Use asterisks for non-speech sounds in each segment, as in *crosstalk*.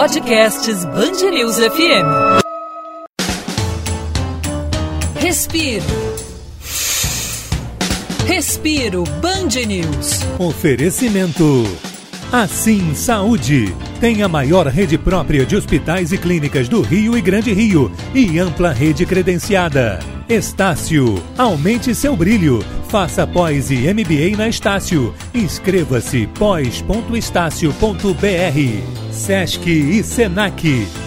Podcasts Bangerils FM. Respiro. Respiro Band News. Oferecimento. Assim Saúde. Tem a maior rede própria de hospitais e clínicas do Rio e Grande Rio e ampla rede credenciada. Estácio. Aumente seu brilho. Faça pós e MBA na Estácio. Inscreva-se pós.estácio.br. Sesc e Senac.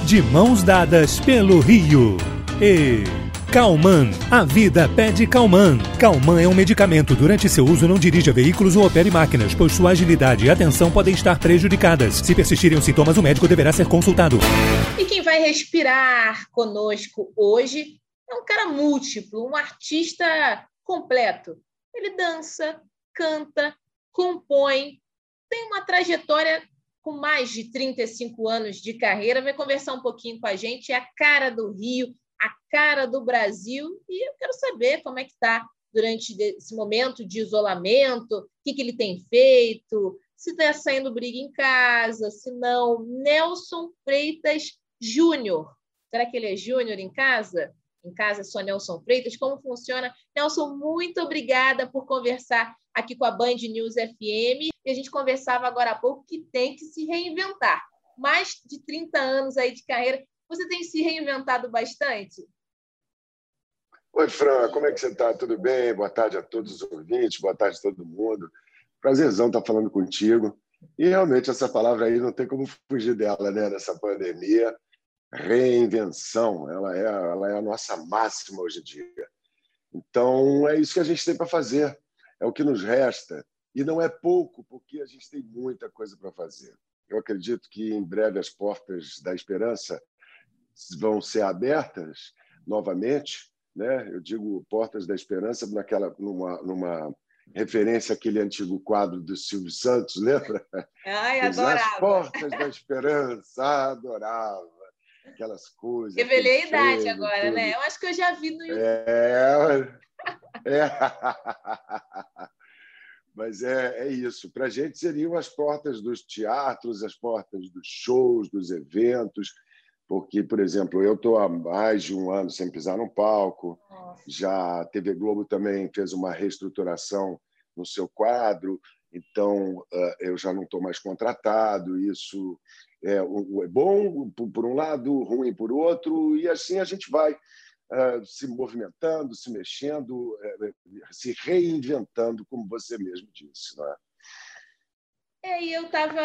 De mãos dadas pelo Rio. E Calman. A vida pede Calman. Calman é um medicamento. Durante seu uso, não dirija veículos ou opere máquinas, pois sua agilidade e atenção podem estar prejudicadas. Se persistirem os sintomas, o médico deverá ser consultado. E quem vai respirar conosco hoje é um cara múltiplo, um artista completo. Ele dança, canta, compõe, tem uma trajetória com mais de 35 anos de carreira, vai conversar um pouquinho com a gente, é a cara do Rio, a cara do Brasil, e eu quero saber como é que está durante esse momento de isolamento, o que, que ele tem feito, se está saindo briga em casa, se não. Nelson Freitas Júnior. Será que ele é Júnior em casa? em casa, sou Nelson Freitas. Como funciona? Nelson, muito obrigada por conversar aqui com a Band News FM. E a gente conversava agora há pouco que tem que se reinventar. Mais de 30 anos aí de carreira, você tem se reinventado bastante? Oi, Fran, como é que você está? Tudo bem? Boa tarde a todos os ouvintes, boa tarde a todo mundo. Prazerzão estar falando contigo. E realmente essa palavra aí não tem como fugir dela, né? Nessa pandemia reinvenção, ela é, ela é a nossa máxima hoje em dia. Então, é isso que a gente tem para fazer, é o que nos resta. E não é pouco, porque a gente tem muita coisa para fazer. Eu acredito que em breve as portas da esperança vão ser abertas novamente. Né? Eu digo portas da esperança naquela, numa, numa referência àquele antigo quadro do Silvio Santos, lembra? Ai, adorava. As portas da esperança, adorava aquelas coisas. Revelei a idade agora, tudo. né? Eu acho que eu já vi no YouTube. É, é. *laughs* Mas é, é isso. Para a gente seriam as portas dos teatros, as portas dos shows, dos eventos, porque, por exemplo, eu estou há mais de um ano sem pisar no palco. Nossa. Já a TV Globo também fez uma reestruturação no seu quadro, então eu já não estou mais contratado. Isso é, é bom por um lado, ruim por outro, e assim a gente vai se movimentando, se mexendo, uh, se reinventando, como você mesmo disse. Não é? É, e eu estava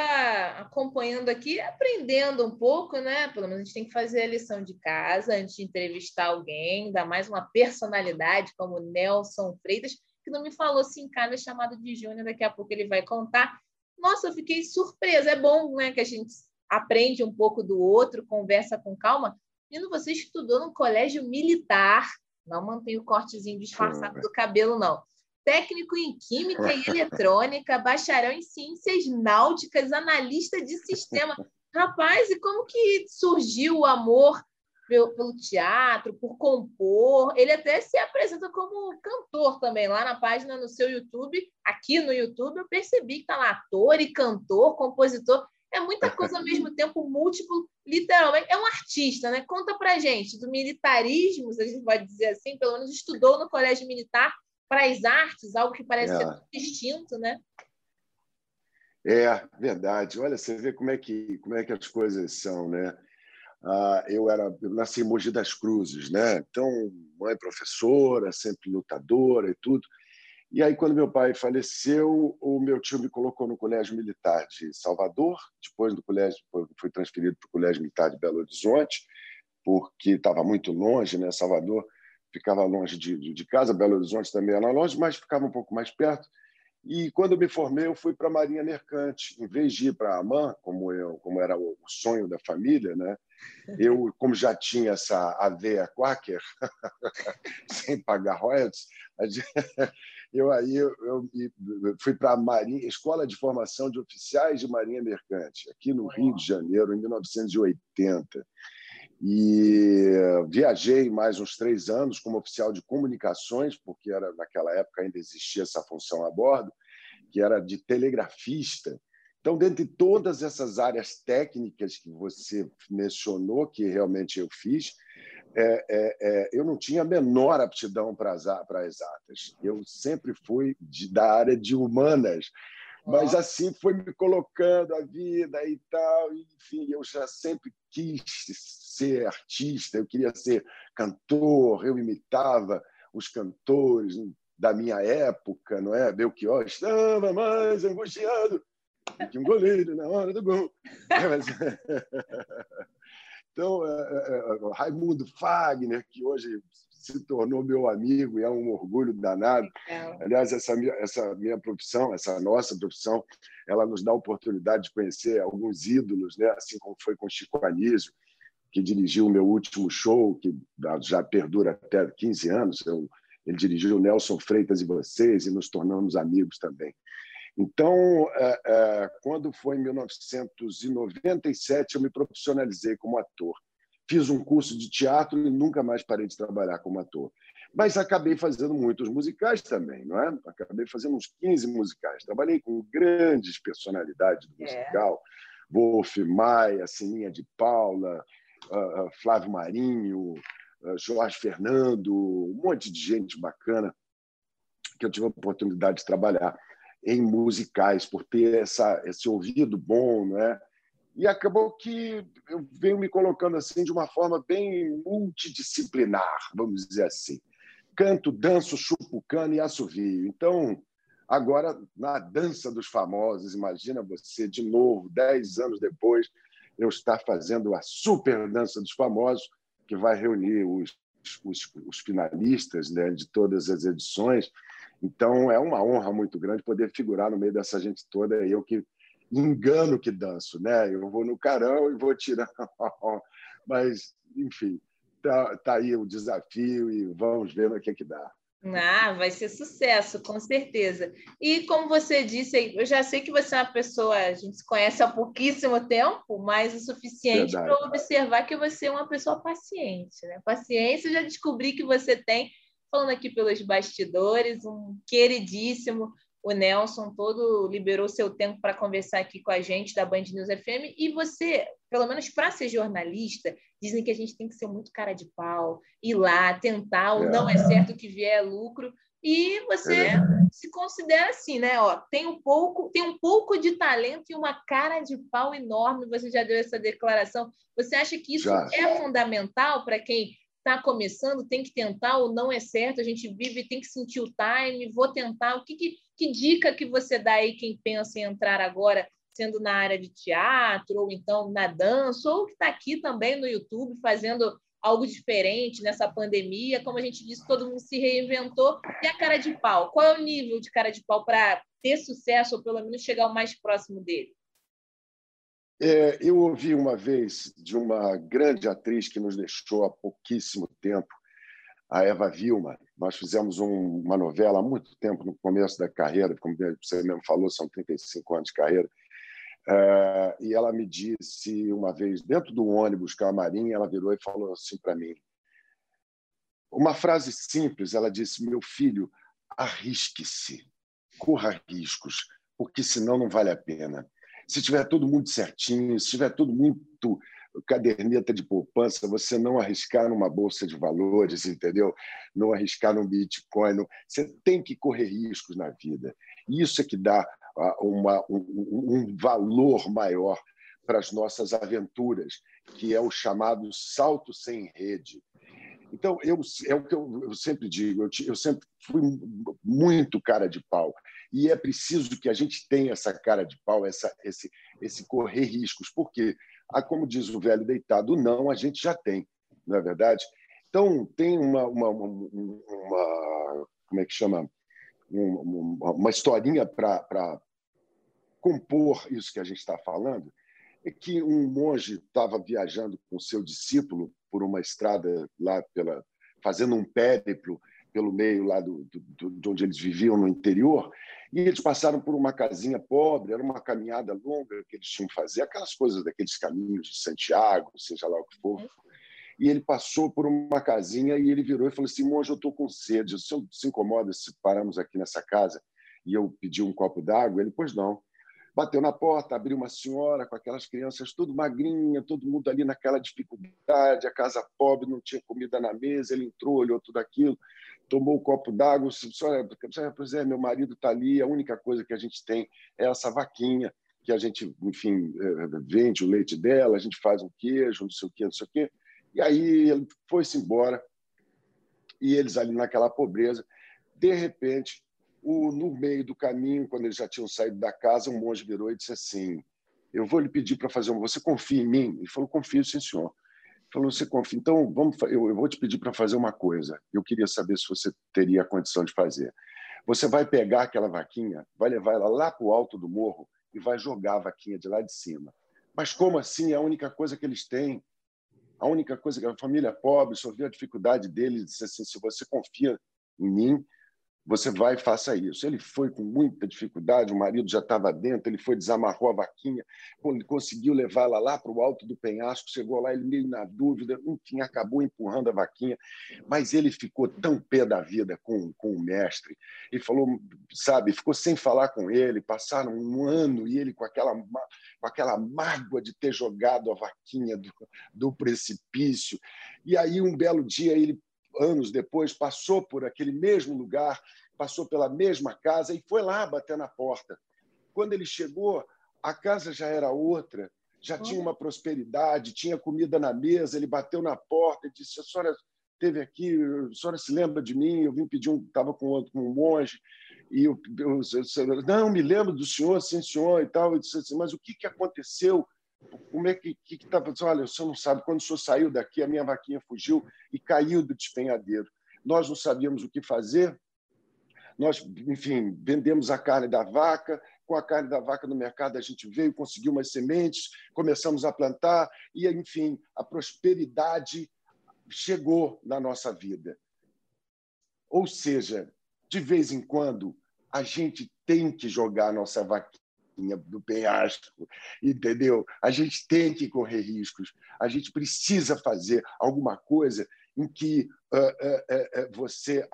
acompanhando aqui, aprendendo um pouco, né? Pelo menos a gente tem que fazer a lição de casa antes de entrevistar alguém, ainda mais uma personalidade como Nelson Freitas, que não me falou se em casa é chamado de Júnior, daqui a pouco ele vai contar. Nossa, eu fiquei surpresa. É bom né, que a gente aprende um pouco do outro, conversa com calma. Menino, você estudou no colégio militar, não mantém o cortezinho disfarçado do cabelo, não. Técnico em Química e Eletrônica, *laughs* bacharel em Ciências Náuticas, analista de sistema. Rapaz, e como que surgiu o amor pelo, teatro, por compor? Ele até se apresenta como cantor também, lá na página no seu YouTube, aqui no YouTube, eu percebi que está lá ator e cantor, compositor é muita coisa ao mesmo tempo, múltiplo, literalmente. É um artista, né? Conta pra gente, do militarismo, se a gente pode dizer assim, pelo menos estudou no colégio militar para as artes, algo que parece é. ser distinto, né? É, verdade. Olha, você vê como é que, como é que as coisas são, né? Ah, eu era eu nasci em Mogi das Cruzes, né? Então, mãe professora, sempre lutadora e tudo. E aí, quando meu pai faleceu, o meu tio me colocou no Colégio Militar de Salvador, depois do colégio, fui transferido para o Colégio Militar de Belo Horizonte, porque estava muito longe, né? Salvador ficava longe de, de casa, Belo Horizonte também era longe, mas ficava um pouco mais perto. E quando eu me formei, eu fui para a Marinha Mercante. Em vez de ir para a AMAN, como, eu, como era o sonho da família, né? eu, como já tinha essa aveia quaker, *laughs* sem pagar royalties, eu aí eu, eu fui para a Marinha, Escola de Formação de Oficiais de Marinha Mercante, aqui no Rio de Janeiro, em 1980. E viajei mais uns três anos como oficial de comunicações, porque era naquela época ainda existia essa função a bordo, que era de telegrafista. Então, dentre todas essas áreas técnicas que você mencionou, que realmente eu fiz, é, é, é, eu não tinha a menor aptidão para as exatas. Eu sempre fui de, da área de humanas, mas assim foi me colocando a vida e tal. Enfim, eu já sempre quis ser artista, eu queria ser cantor, eu imitava os cantores da minha época, não é? Belchior estava mais angustiado que um goleiro na hora do gol. *laughs* Então, é, é, é, Raimundo Fagner, que hoje se tornou meu amigo e é um orgulho danado. Aliás, essa minha, essa minha profissão, essa nossa profissão, ela nos dá a oportunidade de conhecer alguns ídolos, né? assim como foi com Chico Anísio, que dirigiu o meu último show, que já perdura até 15 anos. Eu, ele dirigiu Nelson Freitas e vocês, e nos tornamos amigos também. Então, é, é, quando foi em 1997, eu me profissionalizei como ator. Fiz um curso de teatro e nunca mais parei de trabalhar como ator. Mas acabei fazendo muitos musicais também, não é? Acabei fazendo uns 15 musicais. Trabalhei com grandes personalidades do é. musical, é. Wolf Maia, Sininha de Paula, uh, Flávio Marinho, uh, Jorge Fernando, um monte de gente bacana que eu tive a oportunidade de trabalhar em musicais, por ter essa, esse ouvido bom, né? E acabou que eu venho me colocando assim de uma forma bem multidisciplinar, vamos dizer assim. Canto, danço, chupo cano e assovio. Então, agora, na dança dos famosos, imagina você, de novo, dez anos depois, eu estar fazendo a super dança dos famosos, que vai reunir os, os, os finalistas né, de todas as edições então, é uma honra muito grande poder figurar no meio dessa gente toda. Eu que engano que danço, né? Eu vou no carão e vou tirando. *laughs* Mas, enfim, tá, tá aí o desafio e vamos ver o que é que dá. Ah, vai ser sucesso, com certeza. E como você disse, eu já sei que você é uma pessoa, a gente se conhece há pouquíssimo tempo, mas o suficiente para observar que você é uma pessoa paciente, né? Paciência, já descobri que você tem falando aqui pelos bastidores, um queridíssimo, o Nelson todo liberou seu tempo para conversar aqui com a gente da Band News FM. E você, pelo menos para ser jornalista, dizem que a gente tem que ser muito cara de pau, ir lá, tentar, o é. não é certo que vier é lucro. E você é. se considera assim, né? Ó, tem um pouco, tem um pouco de talento e uma cara de pau enorme. Você já deu essa declaração. Você acha que isso já. é fundamental para quem está começando, tem que tentar ou não é certo, a gente vive, tem que sentir o time, vou tentar. O que, que, que dica que você dá aí quem pensa em entrar agora, sendo na área de teatro, ou então na dança, ou que está aqui também no YouTube fazendo algo diferente nessa pandemia? Como a gente disse, todo mundo se reinventou. E a cara de pau? Qual é o nível de cara de pau para ter sucesso, ou pelo menos chegar o mais próximo dele? É, eu ouvi uma vez de uma grande atriz que nos deixou há pouquíssimo tempo, a Eva Vilma. Nós fizemos um, uma novela há muito tempo, no começo da carreira, como você mesmo falou, são 35 anos de carreira. É, e ela me disse uma vez, dentro do ônibus camarim, ela virou e falou assim para mim: uma frase simples, ela disse: Meu filho, arrisque-se, corra riscos, porque senão não vale a pena se tiver todo mundo certinho, se tiver tudo muito caderneta de poupança, você não arriscar numa bolsa de valores, entendeu? Não arriscar num Bitcoin. Não... Você tem que correr riscos na vida. Isso é que dá uma, um, um valor maior para as nossas aventuras, que é o chamado salto sem rede. Então, eu, é o que eu, eu sempre digo, eu, eu, sempre fui muito cara de pau. E é preciso que a gente tenha essa cara de pau, essa, esse, esse correr riscos, porque, ah, como diz o velho deitado, não a gente já tem, não é verdade? Então, tem uma, uma, uma, uma como é que chama? Uma, uma historinha para compor isso que a gente está falando, é que um monge estava viajando com seu discípulo por uma estrada lá pela fazendo um périplo pelo meio lá do, do, de onde eles viviam no interior e eles passaram por uma casinha pobre era uma caminhada longa que eles tinham que fazer aquelas coisas daqueles caminhos de Santiago seja lá o que for. E ele passou por uma casinha e ele virou e falou assim monge eu estou com sede o senhor se incomoda se paramos aqui nessa casa e eu pedi um copo d'água ele pois não bateu na porta, abriu uma senhora com aquelas crianças tudo magrinha, todo mundo ali naquela dificuldade, a casa pobre, não tinha comida na mesa, ele entrou, olhou tudo aquilo, tomou um copo d'água, senhora, pois é, meu marido está ali, a única coisa que a gente tem é essa vaquinha, que a gente, enfim, eh, vende o leite dela, a gente faz um queijo, não sei o quê, não sei o quê. E aí ele foi-se embora, e eles ali naquela pobreza, de repente, o, no meio do caminho, quando eles já tinham saído da casa, um monge virou e disse assim: Eu vou lhe pedir para fazer um. Você confia em mim? Ele falou: Confio, sim, senhor. Ele falou: Você confia? Então, vamos, eu, eu vou te pedir para fazer uma coisa. Eu queria saber se você teria a condição de fazer. Você vai pegar aquela vaquinha, vai levar ela lá para o alto do morro e vai jogar a vaquinha de lá de cima. Mas como assim? É a única coisa que eles têm. A única coisa que a família pobre, só viu a dificuldade deles, disse assim: se você confia em mim, você vai e faça isso. Ele foi com muita dificuldade, o marido já estava dentro, ele foi, desamarrou a vaquinha, ele conseguiu levá-la lá para o alto do penhasco, chegou lá, ele meio na dúvida, enfim, acabou empurrando a vaquinha, mas ele ficou tão pé da vida com, com o mestre, e falou, sabe, ficou sem falar com ele, passaram um ano e ele com aquela, com aquela mágoa de ter jogado a vaquinha do, do precipício, e aí um belo dia ele anos depois, passou por aquele mesmo lugar, passou pela mesma casa e foi lá bater na porta. Quando ele chegou, a casa já era outra, já tinha uma prosperidade, tinha comida na mesa. Ele bateu na porta e disse: A senhora esteve aqui, a senhora se lembra de mim? Eu vim pedir um, estava com outro, com um monge. E eu, eu, eu, não, me lembro do senhor, sim, senhor, e tal. Eu disse assim, mas o que, que aconteceu? Como é que? Que, que Olha, senhor não sabe, quando o senhor saiu daqui, a minha vaquinha fugiu e caiu do despenhadeiro. Nós não sabíamos o que fazer. Nós, enfim, vendemos a carne da vaca. Com a carne da vaca no mercado, a gente veio, conseguiu umas sementes, começamos a plantar e, enfim, a prosperidade chegou na nossa vida. Ou seja, de vez em quando, a gente tem que jogar a nossa vaquinha do penhasco, entendeu? A gente tem que correr riscos, a gente precisa fazer alguma coisa em que uh, uh, uh, você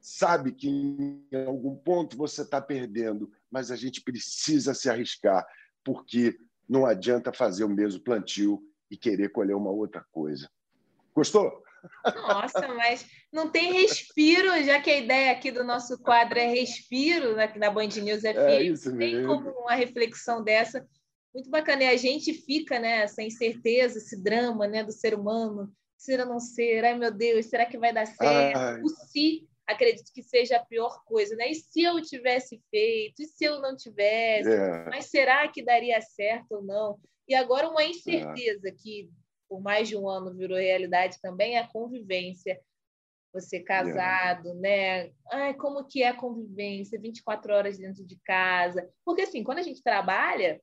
sabe que em algum ponto você está perdendo, mas a gente precisa se arriscar, porque não adianta fazer o mesmo plantio e querer colher uma outra coisa. Gostou? Nossa, mas não tem respiro, já que a ideia aqui do nosso quadro é respiro, né, na Band News FM. É isso tem como uma reflexão dessa muito bacana. E a gente fica né, essa incerteza, esse drama né, do ser humano. Ser ou não ser? Ai, meu Deus, será que vai dar certo? Ai. O se, acredito que seja a pior coisa, né? E se eu tivesse feito? E se eu não tivesse? É. Mas será que daria certo ou não? E agora uma incerteza é. que por mais de um ano virou realidade também, é a convivência. Você casado, yeah. né? Ai, como que é a convivência? 24 horas dentro de casa. Porque, assim, quando a gente trabalha,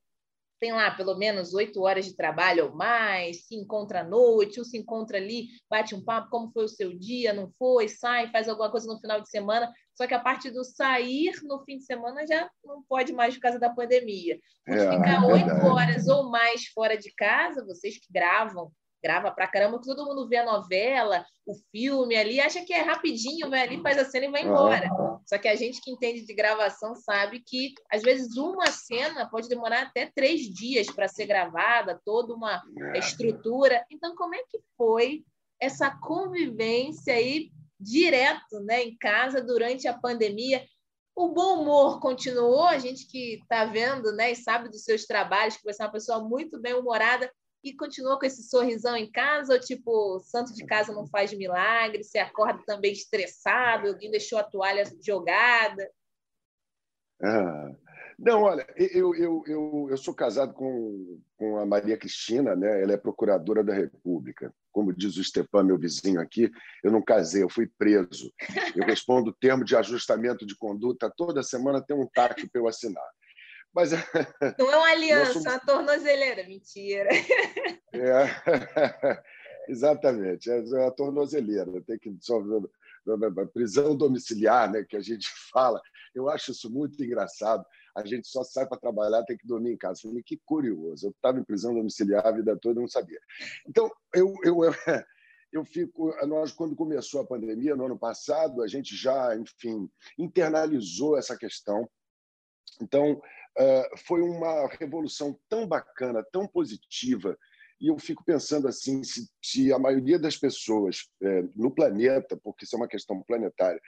tem lá pelo menos oito horas de trabalho ou mais, se encontra à noite, ou se encontra ali, bate um papo, como foi o seu dia, não foi, sai, faz alguma coisa no final de semana. Só que a parte do sair no fim de semana já não pode mais por causa da pandemia. Por é, ficar é oito horas ou mais fora de casa, vocês que gravam, grava pra caramba, que todo mundo vê a novela, o filme ali, acha que é rapidinho, vai ali, faz a cena e vai embora. Só que a gente que entende de gravação sabe que, às vezes, uma cena pode demorar até três dias para ser gravada, toda uma é. estrutura. Então, como é que foi essa convivência aí direto né, em casa durante a pandemia? O bom humor continuou, a gente que está vendo né, e sabe dos seus trabalhos, que você é uma pessoa muito bem humorada, e continuou com esse sorrisão em casa? Ou tipo, santo de casa não faz milagre? Você acorda também estressado? Alguém deixou a toalha jogada? Ah, não, olha, eu, eu, eu, eu sou casado com, com a Maria Cristina, né? ela é procuradora da República. Como diz o Stepan, meu vizinho aqui, eu não casei, eu fui preso. Eu respondo o termo de ajustamento de conduta, toda semana tem um TAC para eu assinar. Mas, *laughs* não é uma aliança, somos... É uma tornozeleira, mentira. É, *laughs* exatamente, é a tornozeleira. Tem que prisão domiciliar, né, que a gente *laughs* fala. Eu acho isso muito engraçado. A gente só sai para trabalhar, tem que dormir em casa. Eu falei, que curioso. Eu estava em prisão domiciliar a vida toda, eu não sabia. Então, eu, eu, eu fico. Nós, quando começou a pandemia, no ano passado, a gente já, enfim, internalizou essa questão Então, foi uma revolução tão bacana, tão positiva, e eu fico pensando assim, se, se a maioria das pessoas é, no planeta, porque isso é uma questão planetária,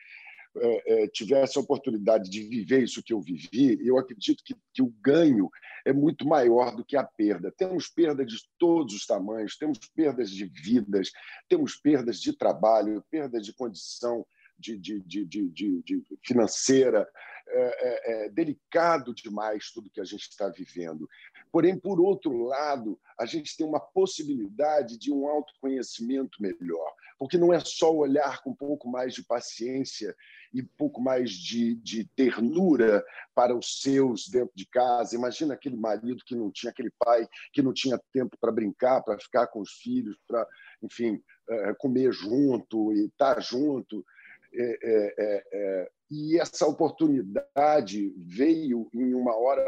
é, é, tivesse a oportunidade de viver isso que eu vivi, eu acredito que, que, o ganho é muito maior do que a perda. Temos perdas de todos os tamanhos, temos perdas de vidas, temos perdas de trabalho, perdas de condição de, de, de, de financeira. É, é, é, delicado demais tudo que a gente está vivendo. Porém, por outro lado, a gente tem uma possibilidade de um autoconhecimento melhor, porque não é só olhar com um pouco mais de paciência e um pouco mais de, de ternura para os seus dentro de casa. Imagina aquele marido que não tinha, aquele pai que não tinha tempo para brincar, para ficar com os filhos, para, enfim, é, comer junto e estar junto. É, é, é, e essa oportunidade veio em uma hora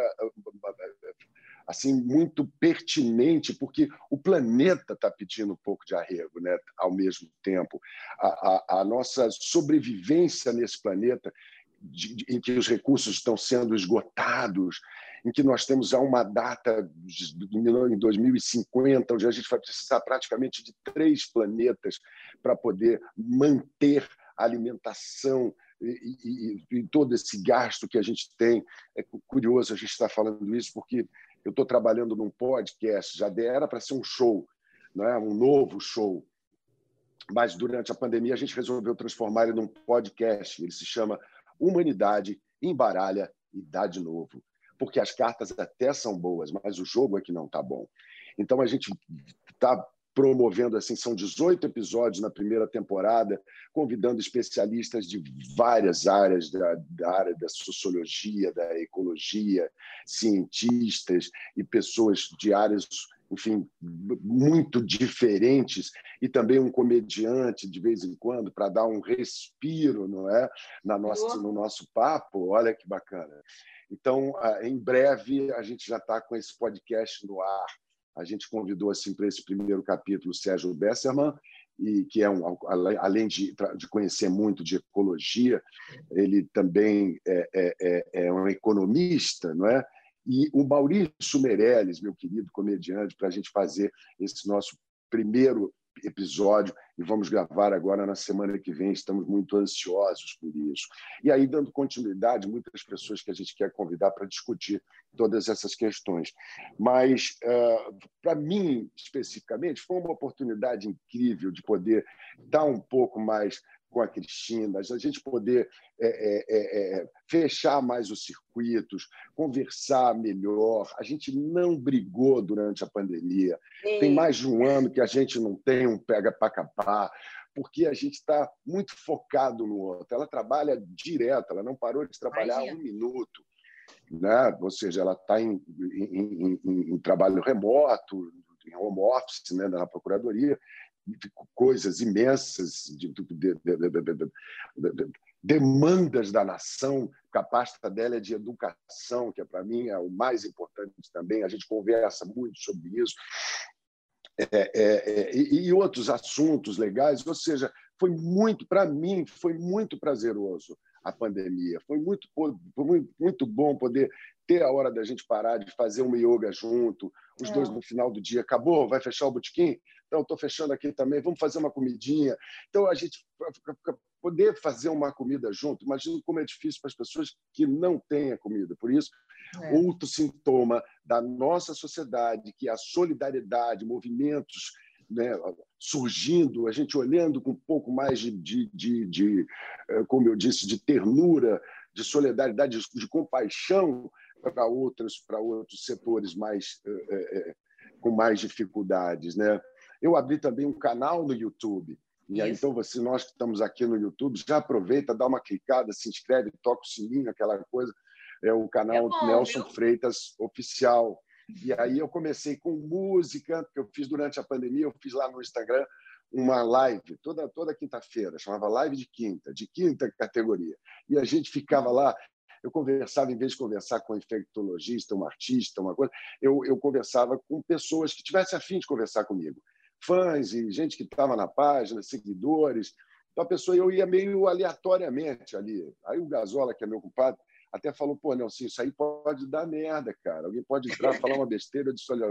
assim muito pertinente, porque o planeta está pedindo um pouco de arrego, né? ao mesmo tempo. A, a, a nossa sobrevivência nesse planeta, de, de, em que os recursos estão sendo esgotados, em que nós temos a uma data em 2050, onde a gente vai precisar praticamente de três planetas para poder manter alimentação e, e, e, todo esse gasto que a gente tem. É curioso a gente estar falando isso, porque eu estou trabalhando num podcast, já era para ser um show, né? um novo show. Mas durante a pandemia a gente resolveu transformar ele num podcast. Ele se chama Humanidade Embaralha e Dá de Novo. Porque as cartas até são boas, mas o jogo é que não está bom. Então a gente está promovendo assim são 18 episódios na primeira temporada, convidando especialistas de várias áreas da, da, área da sociologia, da ecologia, cientistas e pessoas de áreas enfim, muito diferentes e também um comediante de vez em quando para dar um respiro, não é, na nossa no nosso papo. Olha que bacana. Então, ah, em breve a gente já está com esse podcast no ar a gente convidou assim para esse primeiro capítulo Sérgio Besserman, e que é um além de, de conhecer muito de ecologia, ele também é, é, é, é um economista, não é? E o Maurício Meirelles, meu querido comediante, para a gente fazer esse nosso primeiro episódio e vamos gravar agora na semana que vem. Estamos muito ansiosos por isso. E aí, dando continuidade, muitas pessoas que a gente quer convidar para discutir todas essas questões. Mas, uh, para mim, especificamente, foi uma oportunidade incrível de poder dar um pouco mais com a Cristina, a gente poder é, é, é, fechar mais os circuitos, conversar melhor. A gente não brigou durante a pandemia. Sim. Tem mais de um ano que a gente não tem um pega para capar, porque a gente está muito focado no outro. Ela trabalha direto, ela não parou de trabalhar Imagina. um minuto. Né? Ou seja, ela está em, em, em, em, trabalho remoto, em home office, né, na Procuradoria, coisas imensas de, de, de, demandas da nação, a pasta dela é de educação, que é, para mim é o mais importante também, a gente conversa muito sobre isso, é, é, é, e, e, outros assuntos legais, ou seja, foi muito, para mim, foi muito prazeroso a pandemia, foi muito, foi muito, muito bom poder ter a hora da gente parar de fazer uma yoga junto, os é. dois no final do dia, acabou, vai fechar o botequim? Então, estou fechando aqui também, vamos fazer uma comidinha. Então, a gente poder fazer uma comida junto, imagina como é difícil para as pessoas que não têm a comida. Por isso, é. outro sintoma da nossa sociedade, que é a solidariedade, movimentos né, surgindo, a gente olhando com um pouco mais de, de, de, de eh, como eu disse, de ternura, de solidariedade, de, de compaixão para outros, para outros setores mais é, é, com mais dificuldades, né? Eu abri também um canal no YouTube. E aí, então, você, nós que estamos aqui no YouTube, já aproveita, dá uma clicada, se inscreve, toca o sininho, aquela coisa. É o canal é bom, Nelson viu? Freitas Oficial. E aí eu comecei com música, que eu fiz durante a pandemia, eu fiz lá no Instagram uma live toda toda quinta-feira, chamava live de quinta, de quinta categoria. E a gente ficava lá eu conversava, em vez de conversar com um infectologista, um artista, uma coisa, eu, eu conversava com pessoas que tivessem afim de conversar comigo. Fãs e gente que estava na página, seguidores. Então, a pessoa, eu ia meio aleatoriamente ali. Aí o Gasola, que é meu culpado, até falou: pô, Nelson, isso aí pode dar merda, cara. Alguém pode entrar, *laughs* falar uma besteira. Eu disse: olha,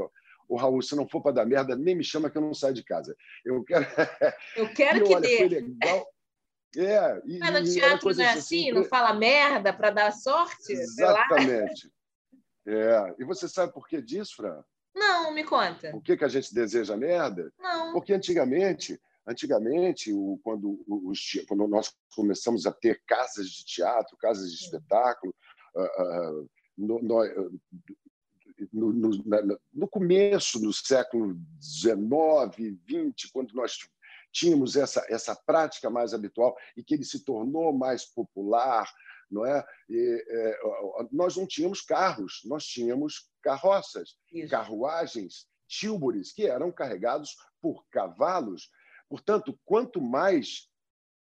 o Raul, se não for para dar merda, nem me chama que eu não saio de casa. Eu quero. *laughs* Eu quero e, que olha, dê. Foi legal. É, e, Mas no teatro não é assim, assim não fala merda para dar sorte? Exatamente. É. E você sabe por que disso, Fran? Não, me conta. Por que, que a gente deseja merda? Não. Porque antigamente, antigamente o, quando, os, quando nós começamos a ter casas de teatro, casas de espetáculo, uh, uh, no, no, no, no, no, começo do século XIX, XX, quando nós tínhamos essa, essa prática mais habitual e que ele se tornou mais popular, não é? E, é nós não tínhamos carros, nós tínhamos carroças, Isso. carruagens, tílbures, que eram carregados por cavalos. Portanto, quanto mais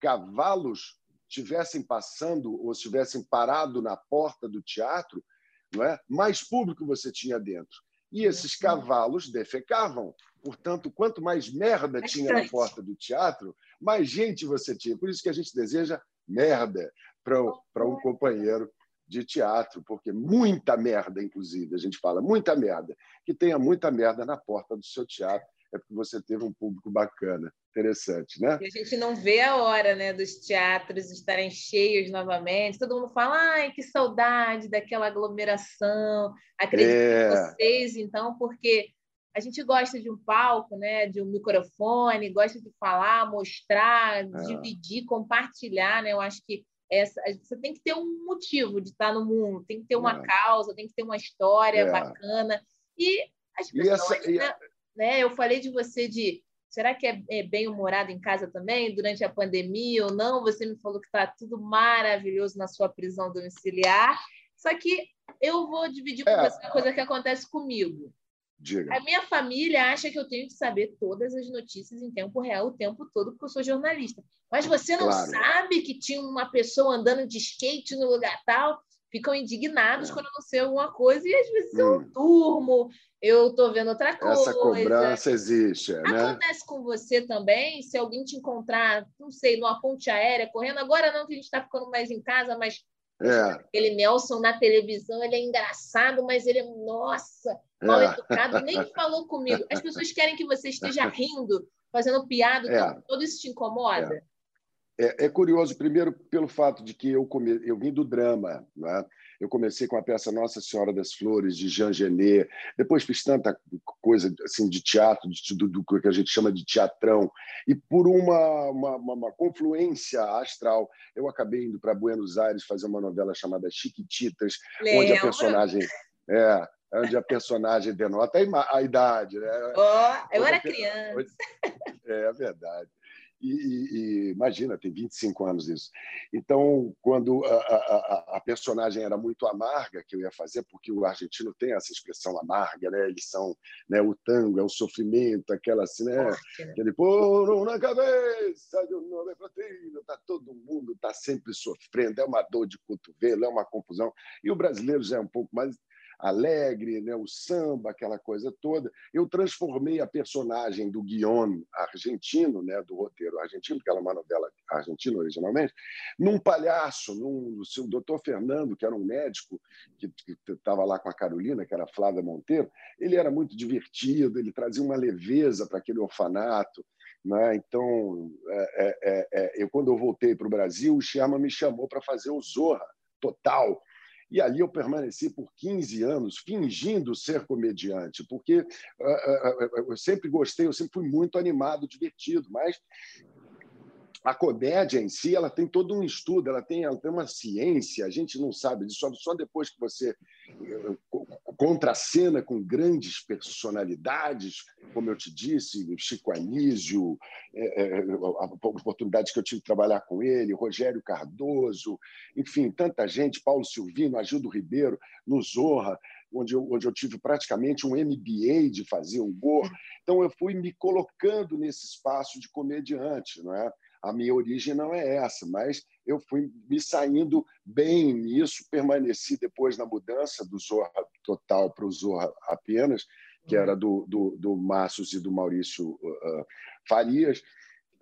cavalos tivessem passando ou estivessem parado na porta do teatro, não é? mais público você tinha dentro. E esses cavalos defecavam. Portanto, quanto mais merda tinha na porta do teatro, mais gente você tinha. Por isso que a gente deseja merda para um companheiro de teatro, porque muita merda, inclusive, a gente fala muita merda, que tenha muita merda na porta do seu teatro, é porque você teve um público bacana, interessante, né? E a gente não vê a hora, né, dos teatros estarem cheios novamente. Todo mundo fala, ai, que saudade daquela aglomeração. Acredito é... em vocês, então, porque a gente gosta de um palco, né, de um microfone, gosta de falar, mostrar, é. dividir, compartilhar, né? Eu acho que essa, você tem que ter um motivo de estar no mundo, tem que ter uma é. causa, tem que ter uma história é. bacana. E as pessoas, e essa, né, né, eu falei de você de será que é, é bem humorado em casa também durante a pandemia ou não? Você me falou que está tudo maravilhoso na sua prisão domiciliar. Só que eu vou dividir com é. você uma coisa que acontece comigo. Diga. A minha família acha que eu tenho que saber todas as notícias em tempo real o tempo todo, porque eu sou jornalista. Mas você não claro. sabe que tinha uma pessoa andando de skate no lugar tal? Ficam indignados é. quando eu não sei alguma coisa e às vezes hum. eu durmo, eu estou vendo outra coisa. Essa cobrança existe, né? Acontece com você também, se alguém te encontrar, não sei, numa ponte aérea, correndo, agora não que a gente está ficando mais em casa, mas é. aquele Nelson na televisão, ele é engraçado, mas ele é, nossa, mal é. educado, nem falou comigo. As pessoas querem que você esteja *laughs* rindo, fazendo piada, é. todo isso te incomoda? É. é. é, curioso, primeiro, pelo fato de que eu, come... eu vim do drama. Né? Eu comecei com a peça Nossa Senhora das Flores, de Jean Genet, depois fiz tanta coisa assim de teatro, de, do, do, que a gente chama de teatrão, e por uma, uma, uma confluência astral, eu acabei indo para Buenos Aires fazer uma novela chamada Chiquititas, Lembra? onde a personagem. É, onde a personagem denota a idade. Né? Oh, eu era criança. É, é verdade. E, e, imagina, tem 25 anos isso. Então, quando a, a, a, personagem era muito amarga, que eu ia fazer, porque o argentino tem essa expressão amarga, né? Eles são né, o tango, é o sofrimento, aquela assim, né? né? Aquele poro na cabeça de um nome platino, tá todo mundo tá sempre sofrendo, é uma dor de cotovelo, é uma confusão. E o brasileiro já é um pouco mais alegre, né, o samba, aquela coisa toda. Eu transformei a personagem do guion argentino, né, do roteiro argentino, porque ela é uma novela argentina originalmente, num palhaço, num, o doutor Fernando, que era um médico que estava lá com a Carolina, que era Flávia Monteiro, ele era muito divertido, ele trazia uma leveza para aquele orfanato. Né? Então, é, é, é, é eu, quando eu voltei para o Brasil, o Sherman me chamou para fazer o Zorra total, e ali eu permaneci por 15 anos fingindo ser comediante, porque uh, uh, eu sempre gostei, eu sempre fui muito animado, divertido, mas a comédia em si ela tem todo um estudo, ela tem, ela tem uma ciência, a gente não sabe disso, só, só depois que você eh, contracena com grandes personalidades, como eu te disse, Chico Anísio, é, é, a oportunidade que eu tive de trabalhar com ele, Rogério Cardoso, enfim, tanta gente, Paulo Silvino, Agildo Ribeiro, no Zorra, onde eu, onde eu tive praticamente um MBA de fazer humor. Então, eu fui me colocando nesse espaço de comediante, não é? A minha origem não é essa, mas eu fui me saindo bem nisso, permaneci depois na mudança do Zorra Total para o Zorra apenas, que era do, do, do Massos e do Maurício uh, Farias.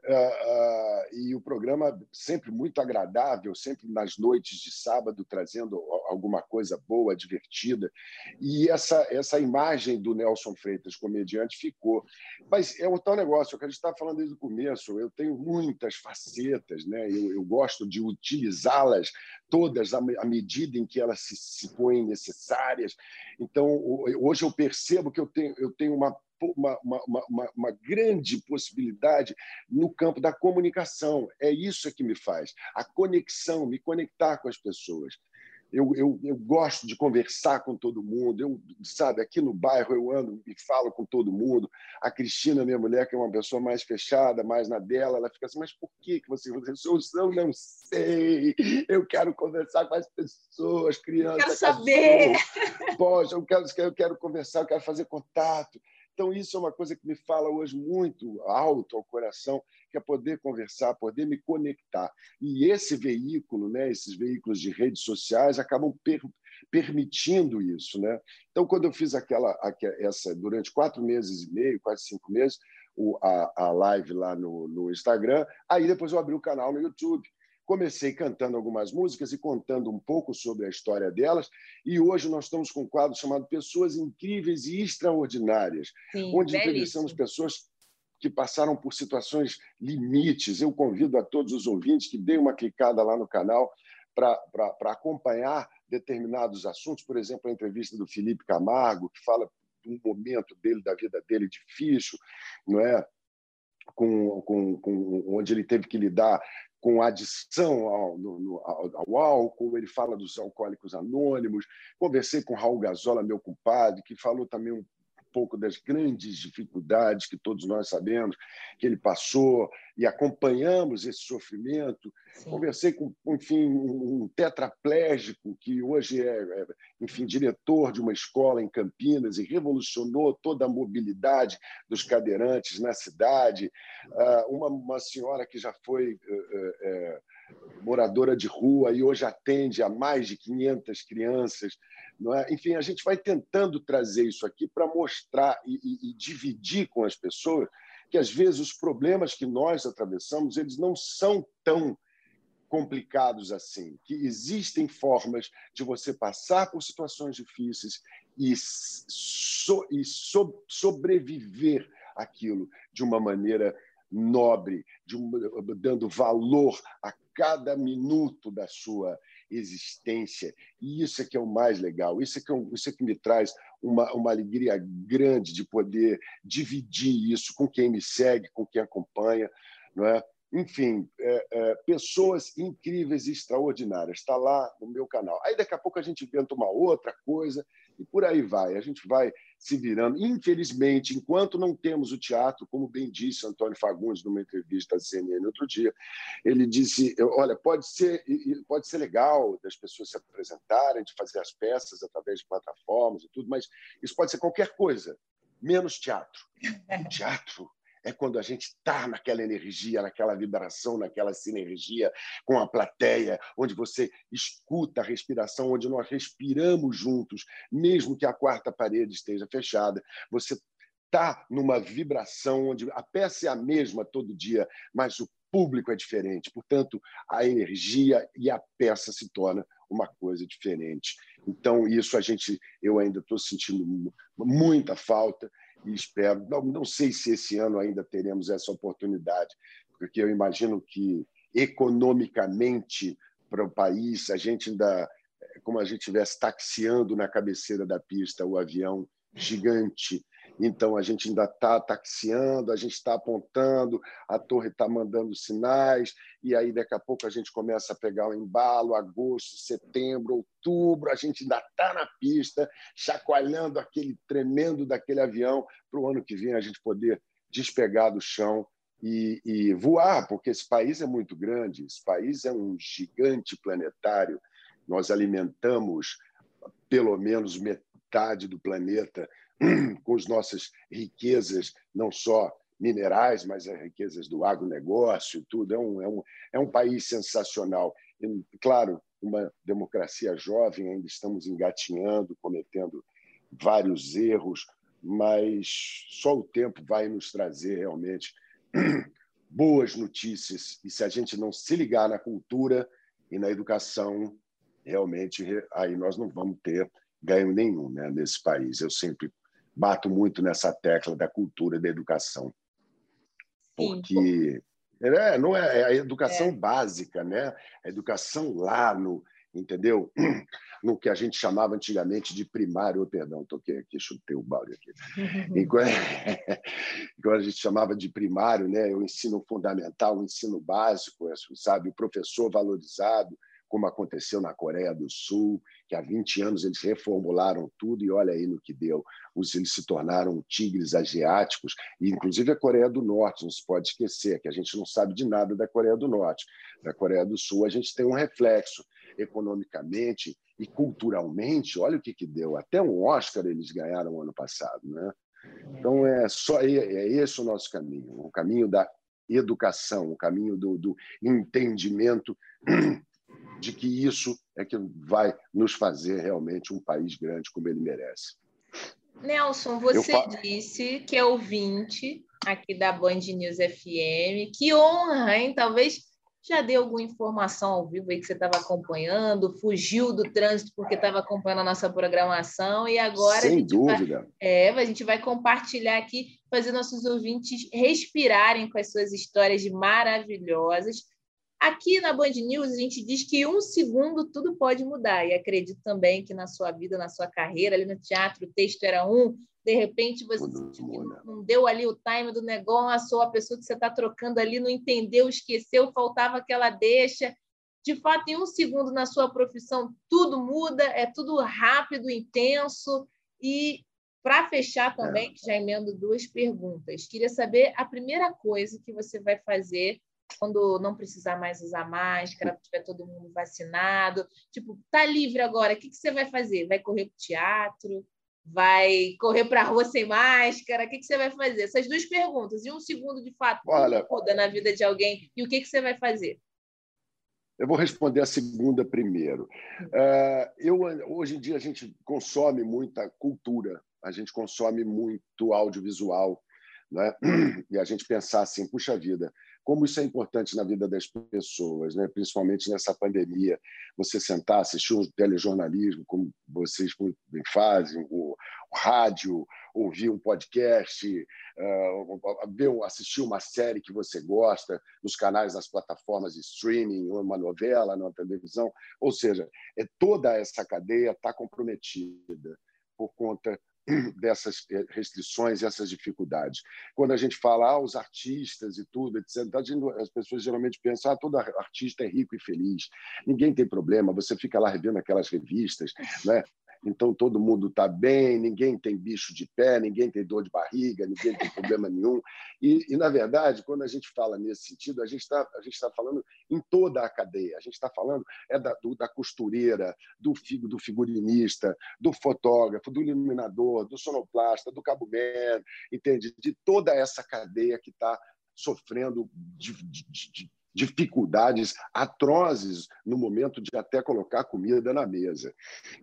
Uh, uh, e o programa sempre muito agradável, sempre nas noites de sábado, trazendo alguma coisa boa, divertida. E essa, essa imagem do Nelson Freitas, comediante, ficou. Mas é um tal negócio, é o que a gente está falando desde o começo. Eu tenho muitas facetas, né? eu, eu gosto de utilizá-las todas à medida em que elas se, se põem necessárias. Então, hoje eu percebo que eu tenho, eu tenho uma uma, uma, uma, uma, grande possibilidade no campo da comunicação. É isso que me faz, a conexão, me conectar com as pessoas. Eu, eu, eu gosto de conversar com todo mundo. Eu, sabe, aqui no bairro eu ando e falo com todo mundo. A Cristina, minha mulher, que é uma pessoa mais fechada, mais na dela, ela fica assim: mas por que você? Eu não sei. Eu quero conversar com as pessoas, crianças. Quero saber. Poxa, eu quero, eu quero conversar, eu quero fazer contato. Então, isso é uma coisa que me fala hoje muito alto ao coração, que é poder conversar, poder me conectar. E esse veículo, né, esses veículos de redes sociais, acabam per permitindo isso. Né? Então, quando eu fiz aquela, essa durante quatro meses e meio, quase cinco meses, a, a live lá no, no Instagram, aí depois eu abri o canal no YouTube comecei cantando algumas músicas e contando um pouco sobre a história delas. E hoje nós estamos com um quadro chamado Pessoas Incríveis e Extraordinárias, Sim, onde belíssimo. entrevistamos pessoas que passaram por situações limites. Eu convido a todos os ouvintes que deem uma clicada lá no canal para acompanhar determinados assuntos, por exemplo, a entrevista do Felipe Camargo, que fala de um momento dele, da vida dele difícil, não é? Com, com, com, onde ele teve que lidar com adição ao, no, ao, ao, álcool, ele fala dos alcoólicos anônimos. Conversei com Raul Gazola, meu compadre, que falou também um pouco das grandes dificuldades que todos nós sabemos que ele passou e acompanhamos esse sofrimento. Sim. Conversei com, enfim, um tetraplégico que hoje é, é, enfim, diretor de uma escola em Campinas e revolucionou toda a mobilidade dos cadeirantes na cidade. Ah, uma, uma senhora que já foi é, moradora de rua e hoje atende a mais de 500 crianças. É? Enfim, a gente vai tentando trazer isso aqui para mostrar e, e, e, dividir com as pessoas que às vezes os problemas que nós atravessamos eles não são tão complicados assim, que existem formas de você passar por situações difíceis e, so, e so, sobreviver aquilo de uma maneira nobre, um, dando valor a cada minuto da sua existência. E isso é que é o mais legal, isso é que, é isso é que me traz uma, uma alegria grande de poder dividir isso com quem me segue, com quem acompanha. Não é? Enfim, é, é, pessoas incríveis e extraordinárias. Está lá no meu canal. Aí daqui a pouco a gente inventa uma outra coisa e por aí vai. A gente vai se virando. Infelizmente, enquanto não temos o teatro, como bem disse Antônio Fagundes numa entrevista à CNN outro dia, ele disse: olha, pode ser, pode ser legal das pessoas se apresentarem, de fazer as peças através de plataformas e tudo, mas isso pode ser qualquer coisa, menos teatro. O *laughs* teatro é quando a gente está naquela energia, naquela vibração, naquela sinergia com a plateia, onde você escuta a respiração, onde nós respiramos juntos, mesmo que a quarta parede esteja fechada. Você está numa vibração onde a peça é a mesma todo dia, mas o público é diferente. Portanto, a energia e a peça se torna uma coisa diferente. Então, isso a gente, eu ainda estou sentindo muita falta e espero. Não, não sei se esse ano ainda teremos essa oportunidade, porque eu imagino que economicamente para o país a gente ainda como a gente estivesse taxiando na cabeceira da pista o avião gigante então, a gente ainda está taxiando, a gente está apontando, a torre está mandando sinais, e aí daqui a pouco a gente começa a pegar o embalo, agosto, setembro, outubro, a gente ainda está na pista, chacoalhando aquele tremendo daquele avião, para o ano que vem a gente poder despegar do chão e, e, voar, porque esse país é muito grande, esse país é um gigante planetário. Nós alimentamos pelo menos metade do planeta *clears throat* com as nossas riquezas, não só minerais, mas as riquezas do agronegócio, tudo. É um, é um, é um país sensacional. E, claro, uma democracia jovem, ainda estamos engatinhando, cometendo vários erros, mas só o tempo vai nos trazer realmente *clears throat* boas notícias. E se a gente não se ligar na cultura e na educação, realmente aí nós não vamos ter ganho nenhum né, nesse país. Eu sempre bato muito nessa tecla da cultura da educação. Porque é, não é, é a educação é. básica, né? A educação lá no, entendeu? *clears throat* No que a gente chamava antigamente de primário, oh, perdão, toquei aqui, chutei o balde aqui. *laughs* *laughs* Enquanto, a gente chamava de primário, né? O ensino fundamental, o ensino básico, sabe? O professor valorizado, como aconteceu na Coreia do Sul, que há 20 anos eles reformularam tudo e olha aí no que deu. Eles se tornaram tigres asiáticos, e inclusive a Coreia do Norte, não se pode esquecer, que a gente não sabe de nada da Coreia do Norte. Da Coreia do Sul, a gente tem um reflexo economicamente e culturalmente. Olha o que, que deu. Até um Oscar eles ganharam ano passado. Né? Então, é, só, é, é esse o nosso caminho o caminho da educação, o caminho do, do entendimento de que isso é que vai nos fazer realmente um país grande como ele merece. Nelson, você disse que é ouvinte aqui da Band News FM. Que honra, hein? Talvez já deu alguma informação ao vivo aí que você estava acompanhando, fugiu do trânsito porque estava acompanhando a nossa programação e agora Sem a gente dúvida. Vai, é, a gente vai compartilhar aqui, fazer nossos ouvintes respirarem com as suas histórias maravilhosas. Aqui na Band News, a gente diz que um segundo tudo pode mudar. E acredito também que na sua vida, na sua carreira, ali no teatro, o texto era um, de repente você não deu ali o time do negócio, ou a pessoa que você está trocando ali não entendeu, esqueceu, faltava aquela deixa. De fato, em um segundo na sua profissão, tudo muda, é tudo rápido, intenso. E para fechar também, é. já emendo duas perguntas. Queria saber a primeira coisa que você vai fazer quando não precisar mais usar máscara, tiver todo mundo vacinado. Tipo, tá livre agora, o que, que você vai fazer? Vai correr para o teatro? Vai correr para a rua sem máscara? O que, que você vai fazer? Essas duas perguntas. E um segundo, de fato, Olha, muda na vida de alguém. E o que, que você vai fazer? Eu vou responder a segunda primeiro. Uh, eu, hoje em dia a gente consome muita cultura, a gente consome muito audiovisual, né? *clears throat* e a gente pensar assim, puxa vida, como isso é importante na vida das pessoas, né? principalmente nessa pandemia. Você sentar, assistir um telejornalismo, como vocês fazem, o, o rádio, ouvir um podcast, uh, ver, assistir uma série que você gosta nos canais das plataformas de streaming, uma novela, uma televisão. Ou seja, é toda essa cadeia está comprometida por conta dessas eh, restrições e essas dificuldades. Quando a gente fala ah, os artistas e tudo, etc., as pessoas geralmente pensam ah, todo artista é rico e feliz. Ninguém tem problema, você fica lá revendo aquelas revistas, né? Então todo mundo está bem, ninguém tem bicho de pé, ninguém tem dor de barriga, ninguém tem problema nenhum. E, e na verdade, quando a gente fala nesse sentido, a gente está tá falando em toda a cadeia. A gente está falando é da, do, da costureira, do, figo, do figurinista, do fotógrafo, do iluminador, do sonoplasta, do cabo man, entende? De toda essa cadeia que está sofrendo de, de, de, dificuldades atrozes no momento de até colocar comida na mesa.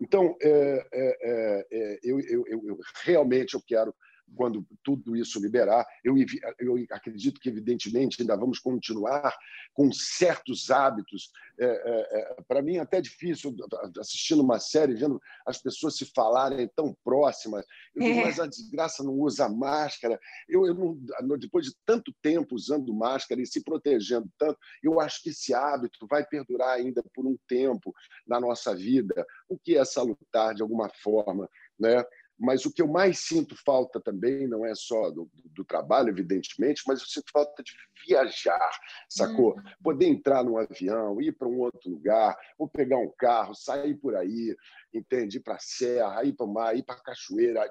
Então, é, é, é, é eu, eu, eu, realmente eu quero quando tudo isso liberar. Eu, eu acredito que, evidentemente, ainda vamos continuar com certos hábitos. É, é, é, Para mim, é até difícil, assistindo uma série, vendo as pessoas se falarem tão próximas. Eu digo, é. mas a desgraça não usa máscara. Eu, eu não, depois de tanto tempo usando máscara e se protegendo tanto, eu acho que esse hábito vai perdurar ainda por um tempo na nossa vida. O que é salutar, de alguma forma, né? Mas o que eu mais sinto falta também não é só do, do trabalho, evidentemente, mas eu sinto falta de viajar, sacou? Uhum. Poder entrar num avião, ir para um outro lugar, ou pegar um carro, sair por aí, entende? Ir para a serra, ir para o mar, ir para a cachoeira.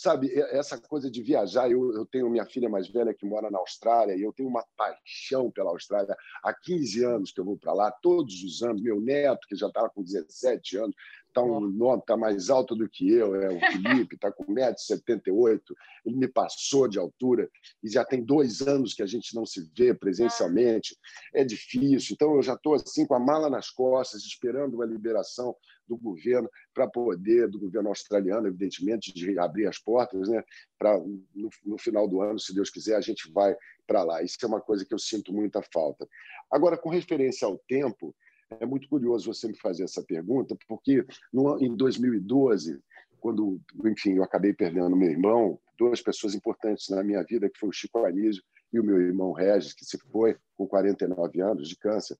Sabe, essa coisa de viajar. Eu, eu tenho minha filha mais velha que mora na Austrália e eu tenho uma paixão pela Austrália. Há 15 anos que eu vou para lá, todos os anos. Meu neto, que já estava com 17 anos, está um nome tá mais alto do que eu, é o *laughs* Felipe, está com 1,78m, ele me passou de altura e já tem dois anos que a gente não se vê presencialmente. É difícil, então eu já estou assim com a mala nas costas, esperando uma liberação do governo para poder, do governo australiano, evidentemente, de abrir as portas, né? Para no, no final do ano, se Deus quiser, a gente vai para lá. Isso é uma coisa que eu sinto muita falta. Agora, com referência ao tempo, é muito curioso você me fazer essa pergunta, porque no, em 2012, quando, enfim, eu acabei perdendo meu irmão, duas pessoas importantes na minha vida, que foi o Chico Anísio e o meu irmão Regis, que se foi com 49 anos de câncer.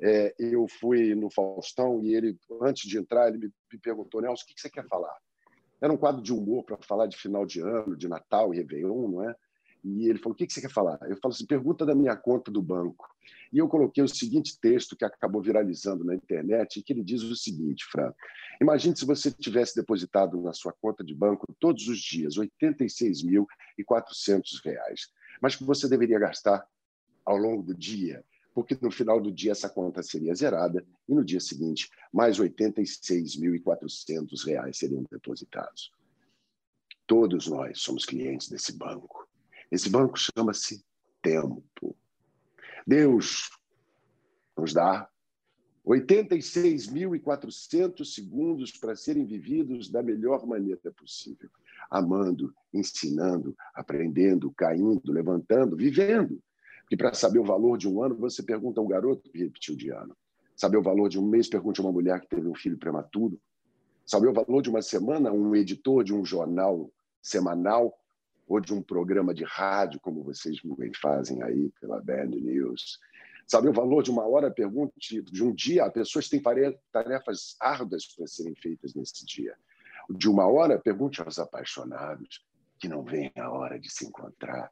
É, eu fui no Faustão e ele, antes de entrar, ele me, perguntou, Nelson, o que você quer falar? Era um quadro de humor para falar de final de ano, de Natal e Réveillon, não é? E ele falou: O que você quer falar? Eu falo assim: pergunta da minha conta do banco. E eu coloquei o seguinte texto que acabou viralizando na internet, e que ele diz o seguinte, Fran: Imagine se você tivesse depositado na sua conta de banco todos os dias R$ 86.400, mas que você deveria gastar ao longo do dia, porque no final do dia essa conta seria zerada e no dia seguinte mais R$ 86.400 seriam depositados. Todos nós somos clientes desse banco. Esse banco chama-se tempo. Deus nos dá 86.400 segundos para serem vividos da melhor maneira possível, amando, ensinando, aprendendo, caindo, levantando, vivendo. Porque para saber o valor de um ano, você pergunta a um garoto que repetiu de ano. Saber o valor de um mês, pergunte a uma mulher que teve um filho prematuro. Saber o valor de uma semana, um editor de um jornal semanal ou de um programa de rádio, como vocês fazem aí pela Band News. Saber o valor de uma hora, pergunte de um dia, pessoas têm tarefas árduas para serem feitas nesse dia. De uma hora, pergunte aos apaixonados que não vem a hora de se encontrar.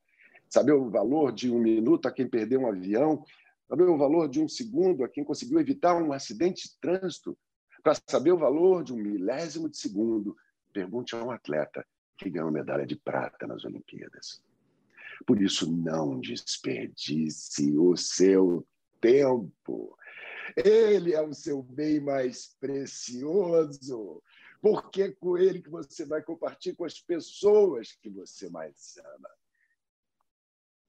Saber o valor de um minuto a quem perdeu um avião, saber o valor de um segundo a quem conseguiu evitar um acidente de trânsito. Para saber o valor de um milésimo de segundo, pergunte a um atleta que ganhou medalha de prata nas Olimpíadas. Por isso, não desperdice o seu tempo. Ele é o seu bem mais precioso, porque é com ele que você vai compartilhar com as pessoas que você mais ama.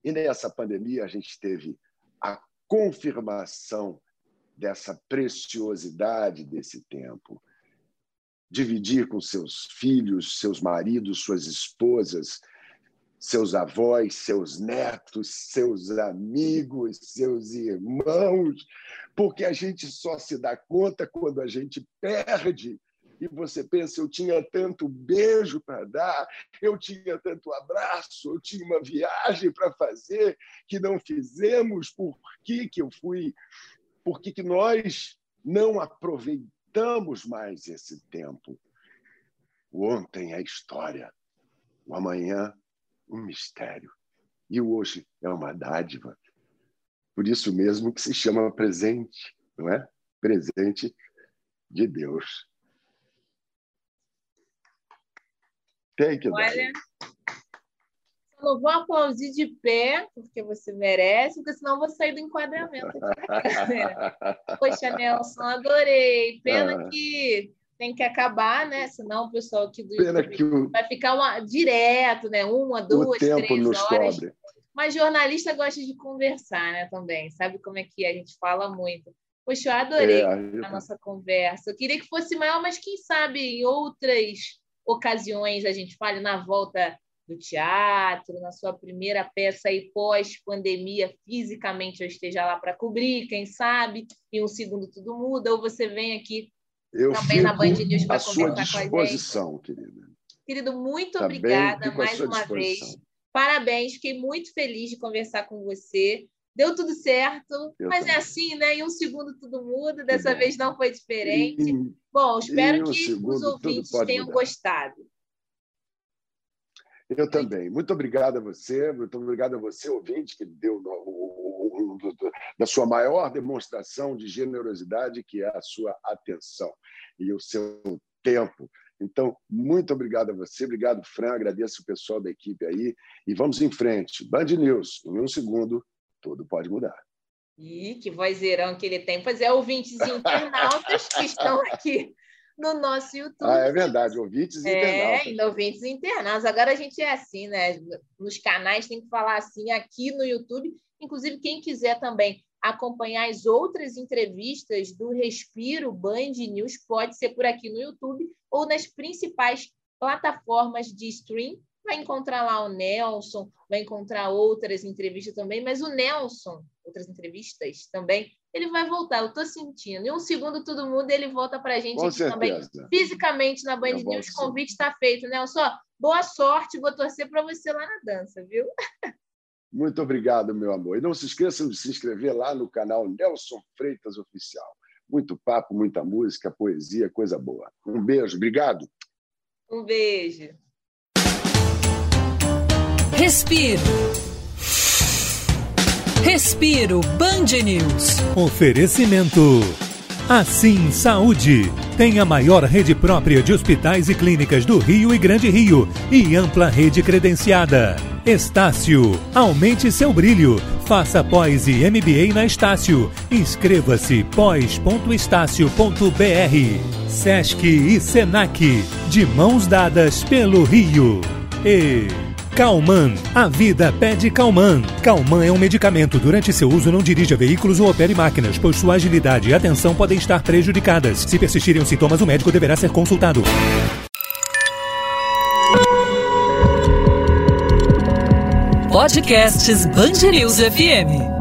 E nessa pandemia, a gente teve a confirmação dessa preciosidade desse tempo dividir com seus filhos, seus maridos, suas esposas, seus avós, seus netos, seus amigos, seus irmãos, porque a gente só se dá conta quando a gente perde. E você pensa, eu tinha tanto beijo para dar, eu tinha tanto abraço, eu tinha uma viagem para fazer que não fizemos, por que, que eu fui, por que, que nós não aproveitamos? mais esse tempo. O ontem é história, o amanhã, um mistério. E o hoje é uma dádiva. Por isso mesmo que se chama presente, não é? Presente de Deus. Tem que Olha, não vou aplaudir de pé, porque você merece, porque senão eu vou sair do enquadramento. *laughs* Poxa, Nelson, adorei. Pena ah. que tem que acabar, né? Senão o pessoal aqui do Pena YouTube o... vai ficar uma, direto, né? Uma, duas, três horas. Cobre. Mas jornalista gosta de conversar, né? Também. Sabe como é que é? A gente fala muito. Poxa, eu adorei é, a nossa conversa. Eu queria que fosse maior, mas quem sabe em outras ocasiões a gente fale na volta do teatro, na sua primeira peça aí pós-pandemia, fisicamente eu esteja lá para cobrir, quem sabe, e um segundo tudo muda, ou você vem aqui eu também na Band News para conversar com a gente. Querida. Querido, muito também obrigada mais uma vez. Parabéns, fiquei muito feliz de conversar com você. Deu tudo certo, mas é também. é assim, né? Em um segundo tudo muda, dessa vez não foi diferente. E, Bom, espero que os ouvintes tenham mudar. gostado. Eu também. Muito obrigado a você, muito obrigado a você, ouvinte, que deu o, o, o, da sua maior demonstração de generosidade, que é a sua atenção e o seu tempo. Então, muito obrigado a você, obrigado, Fran, agradeço o pessoal da equipe aí e vamos em frente. Band News, em um segundo, tudo pode mudar. E que vozeirão que ele tem. Pois é, ouvintes internautas que estão aqui no nosso YouTube. Ah, é verdade, ouvintes é, internautas. É, ouvintes internautas. Agora a gente é assim, né? Nos canais tem que falar assim, aqui no YouTube. Inclusive, quem quiser também acompanhar as outras entrevistas do Respiro Band News, pode ser por aqui no YouTube ou nas principais plataformas de stream. Vai encontrar lá o Nelson, vai encontrar outras entrevistas também, mas o Nelson, outras entrevistas também, ele vai voltar, eu estou sentindo. Em um segundo todo mundo, ele volta para a gente Com aqui certeza. também, fisicamente na Band Eu News. O convite está feito, Nelson. Boa sorte, vou torcer para você lá na dança, viu? *laughs* Muito obrigado, meu amor. E não se esqueçam de se inscrever lá no canal Nelson Freitas Oficial. Muito papo, muita música, poesia, coisa boa. Um beijo, obrigado. Um beijo. Respiro. Respiro Band News. Oferecimento. Assim Saúde. Tem a maior rede própria de hospitais e clínicas do Rio e Grande Rio e ampla rede credenciada. Estácio. Aumente seu brilho. Faça pós e MBA na Estácio. Inscreva-se pós.estácio.br. Sesc e Senac. De mãos dadas pelo Rio. E Calman, a vida pede Calman. Calman é um medicamento. Durante seu uso, não dirija veículos ou opere máquinas, pois sua agilidade e atenção podem estar prejudicadas. Se persistirem os sintomas, o médico deverá ser consultado. Podcasts News FM.